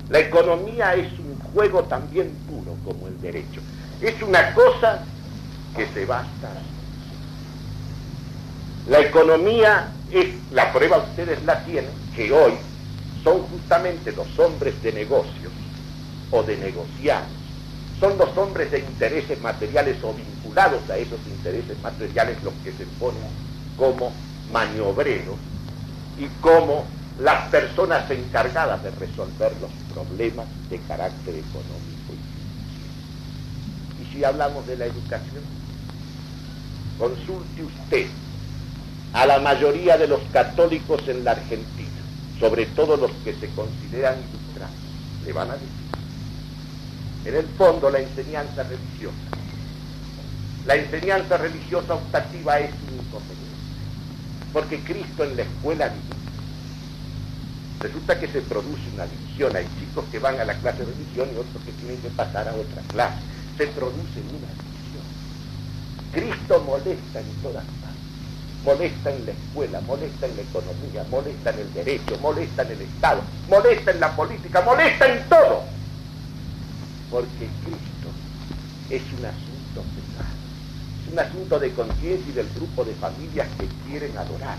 La economía es un juego también puro como el derecho. Es una cosa que se basta. La economía es, la prueba ustedes la tienen, que hoy son justamente los hombres de negocios o de negociar son los hombres de intereses materiales o vinculados a esos intereses materiales los que se ponen como maniobreros y como las personas encargadas de resolver los problemas de carácter económico y Y si hablamos de la educación, consulte usted a la mayoría de los católicos en la Argentina, sobre todo los que se consideran ilustrados, le van a decir en el fondo la enseñanza religiosa. La enseñanza religiosa optativa es un inconveniente, porque Cristo en la escuela divina, resulta que se produce una división, hay chicos que van a la clase de religión y otros que tienen que pasar a otra clase, se produce una división. Cristo molesta en todas molesta en la escuela, molesta en la economía, molesta en el derecho, molesta en el Estado, molesta en la política, molesta en todo porque Cristo es un asunto pesado, es un asunto de conciencia y del grupo de familias que quieren adorar.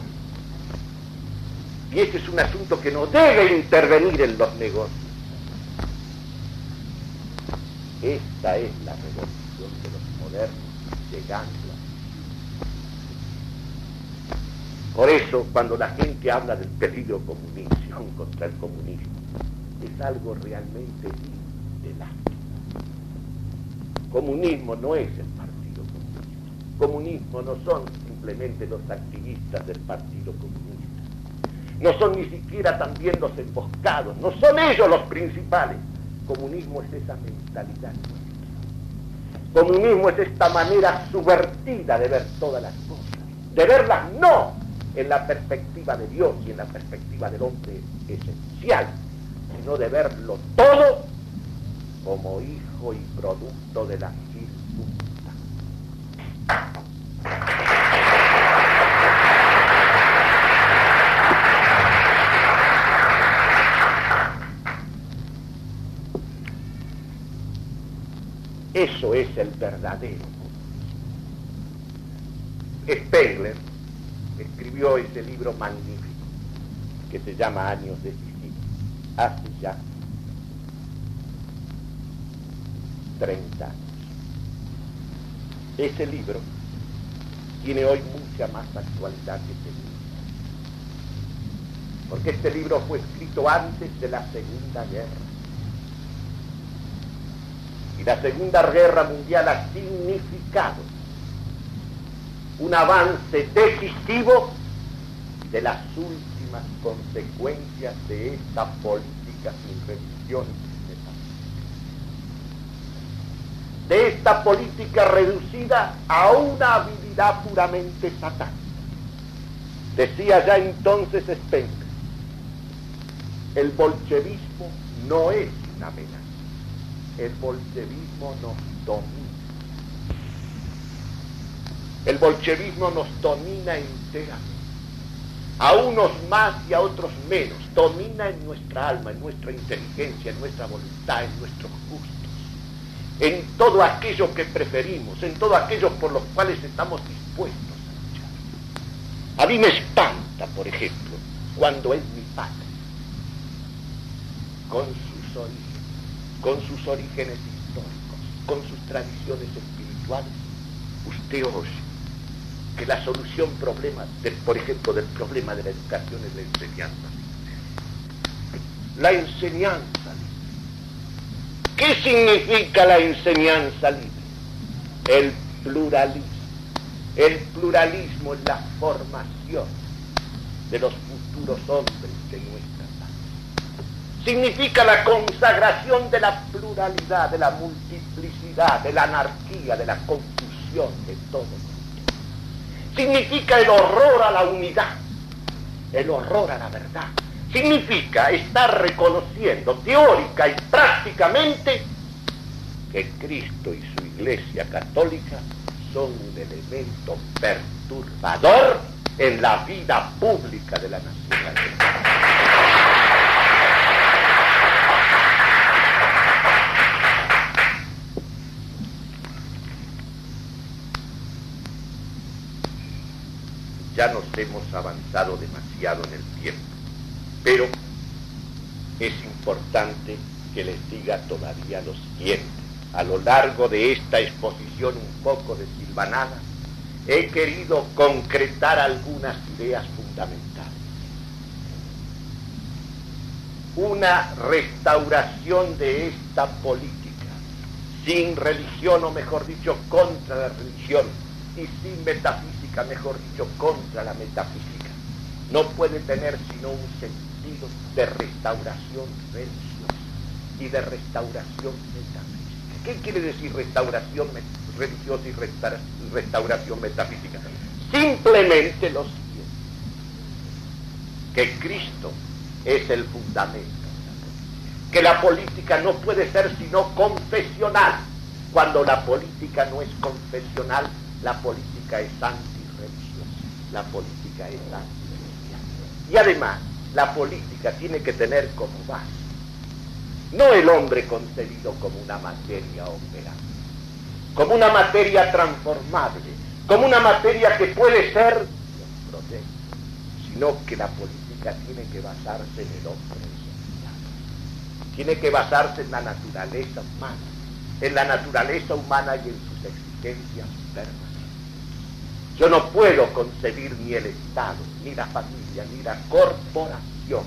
Y este es un asunto que no debe intervenir en los negocios. Esta es la revolución de los modernos llegando Por eso, cuando la gente habla del peligro comunista (laughs) contra el comunismo, es algo realmente de Comunismo no es el Partido Comunista. Comunismo no son simplemente los activistas del Partido Comunista. No son ni siquiera también los emboscados. No son ellos los principales. Comunismo es esa mentalidad. Comunismo es esta manera subvertida de ver todas las cosas. De verlas no en la perspectiva de Dios y en la perspectiva del hombre esencial, sino de verlo todo como hijo y producto de la circunstancia. Eso es el verdadero. Spengler escribió ese libro magnífico que se llama Años de Sicilia, hace ya 30 años. Ese libro tiene hoy mucha más actualidad que ese libro. Porque este libro fue escrito antes de la Segunda Guerra. Y la Segunda Guerra Mundial ha significado un avance decisivo de las últimas consecuencias de esta política sin religión de esta política reducida a una habilidad puramente satánica. Decía ya entonces Spencer, el bolchevismo no es una amenaza, el bolchevismo nos domina. El bolchevismo nos domina enteramente. A unos más y a otros menos. Domina en nuestra alma, en nuestra inteligencia, en nuestra voluntad, en nuestros gustos en todo aquello que preferimos, en todo aquello por los cuales estamos dispuestos a luchar. A mí me espanta, por ejemplo, cuando es mi padre, con sus orígenes, con sus orígenes históricos, con sus tradiciones espirituales, usted oye que la solución problema, por ejemplo, del problema de la educación es la enseñanza. La enseñanza ¿Qué significa la enseñanza libre? El pluralismo. El pluralismo es la formación de los futuros hombres de nuestra paz. Significa la consagración de la pluralidad, de la multiplicidad, de la anarquía, de la confusión de todo. Significa el horror a la unidad, el horror a la verdad, significa estar reconociendo teórica y prácticamente que Cristo y su Iglesia Católica son un elemento perturbador en la vida pública de la nación. Ya nos hemos avanzado demasiado en el tiempo. Pero es importante que les diga todavía lo siguiente. A lo largo de esta exposición un poco de silvanada, he querido concretar algunas ideas fundamentales. Una restauración de esta política, sin religión o mejor dicho, contra la religión, y sin metafísica, mejor dicho, contra la metafísica, no puede tener sino un sentido de restauración religiosa y de restauración metafísica. ¿Qué quiere decir restauración religiosa y restauración metafísica? Simplemente lo siguiente, que Cristo es el fundamento, que la política no puede ser sino confesional. Cuando la política no es confesional, la política es antirreligiosa, la política es antirreligiosa. Y además, la política tiene que tener como base, no el hombre concebido como una materia operante, como una materia transformable, como una materia que puede ser un proyecto, sino que la política tiene que basarse en el hombre tiene que basarse en la naturaleza humana, en la naturaleza humana y en sus exigencias. Yo no puedo concebir ni el Estado, ni la familia, ni la corporación.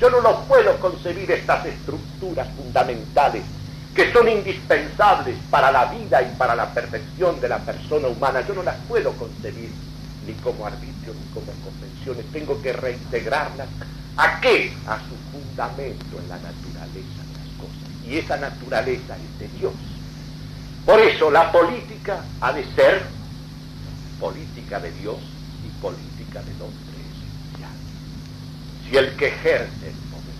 Yo no lo puedo concebir estas estructuras fundamentales que son indispensables para la vida y para la perfección de la persona humana. Yo no las puedo concebir ni como arbitrio ni como convenciones. Tengo que reintegrarlas. ¿A qué? A su fundamento en la naturaleza de las cosas. Y esa naturaleza es de Dios. Por eso la política ha de ser política de Dios y política del hombre si el que ejerce el poder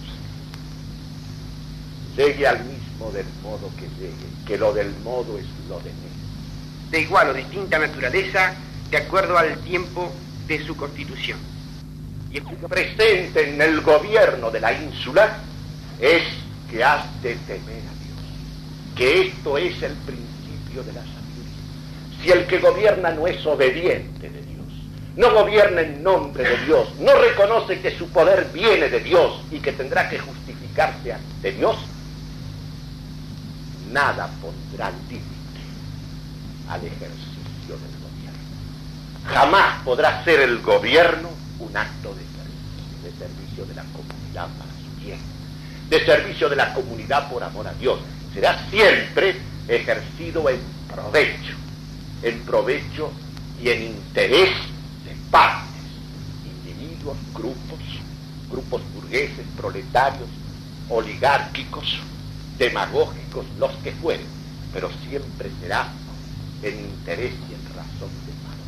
llegue al mismo del modo que llegue, que lo del modo es lo de él. De igual o distinta naturaleza, de acuerdo al tiempo de su constitución. Y el presente en el gobierno de la ínsula es que has de temer a Dios, que esto es el principio de la. Si el que gobierna no es obediente de Dios, no gobierna en nombre de Dios, no reconoce que su poder viene de Dios y que tendrá que justificarse ante Dios, nada pondrá límite al ejercicio del gobierno. Jamás podrá ser el gobierno un acto de servicio, de servicio de la comunidad para su bien, de servicio de la comunidad por amor a Dios. Será siempre ejercido en provecho, en provecho y en interés de partes, individuos, grupos, grupos burgueses, proletarios, oligárquicos, demagógicos, los que fueren, pero siempre será en interés y en razón de mano.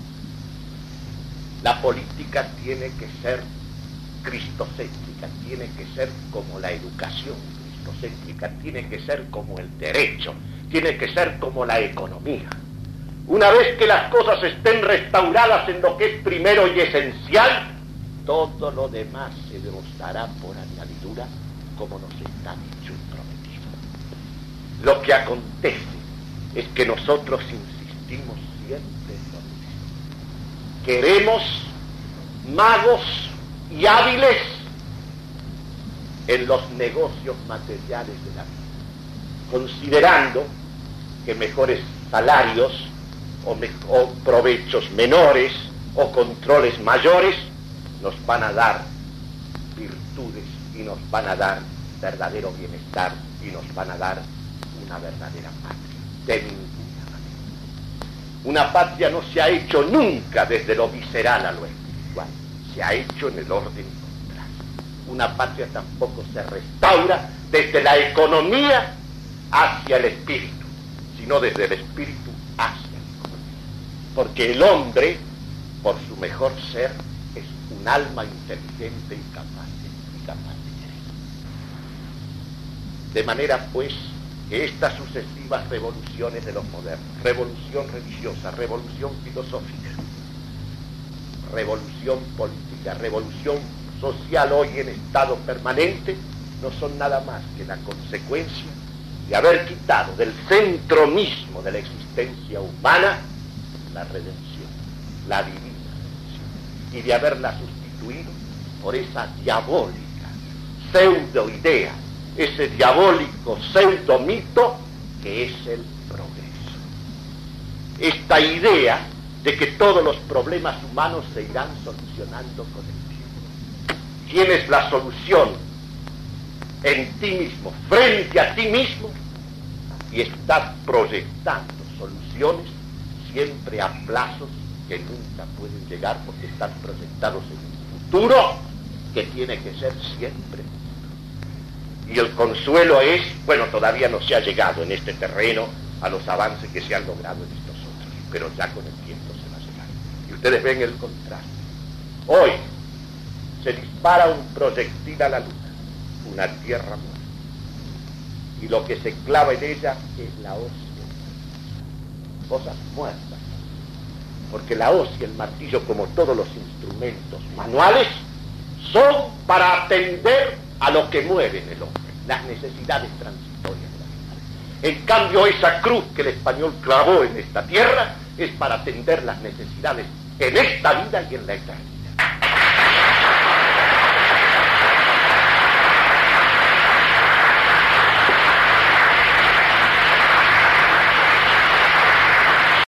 La política tiene que ser cristocéntrica, tiene que ser como la educación cristocéntrica, tiene que ser como el derecho, tiene que ser como la economía. Una vez que las cosas estén restauradas en lo que es primero y esencial, todo lo demás se demostrará por añadidura como nos está dicho y prometido. Lo que acontece es que nosotros insistimos siempre en lo mismo. Queremos magos y hábiles en los negocios materiales de la vida, considerando que mejores salarios o, provechos menores o controles mayores nos van a dar virtudes y nos van a dar verdadero bienestar y nos van a dar una verdadera patria. De ninguna manera. Una patria no se ha hecho nunca desde lo visceral a lo espiritual, se ha hecho en el orden contrario. Una patria tampoco se restaura desde la economía hacia el espíritu, sino desde el espíritu. Porque el hombre, por su mejor ser, es un alma inteligente y capaz y capaz de querer. De manera pues que estas sucesivas revoluciones de los modernos, revolución religiosa, revolución filosófica, revolución política, revolución social hoy en estado permanente, no son nada más que la consecuencia de haber quitado del centro mismo de la existencia humana la redención, la divina redención, y de haberla sustituido por esa diabólica pseudo idea, ese diabólico pseudo mito que es el progreso. Esta idea de que todos los problemas humanos se irán solucionando con el tiempo. Tienes la solución en ti mismo, frente a ti mismo, y estás proyectando soluciones siempre a plazos que nunca pueden llegar porque están proyectados en un futuro que tiene que ser siempre. Y el consuelo es, bueno, todavía no se ha llegado en este terreno a los avances que se han logrado en estos otros, pero ya con el tiempo se va a llegar. Y ustedes ven el contraste. Hoy se dispara un proyectil a la luna, una tierra muerta, y lo que se clava en ella es la hoz cosas muertas, porque la hoz y el martillo, como todos los instrumentos manuales, son para atender a lo que mueve en el hombre, las necesidades transitorias. En cambio, esa cruz que el español clavó en esta tierra es para atender las necesidades en esta vida y en la eternidad.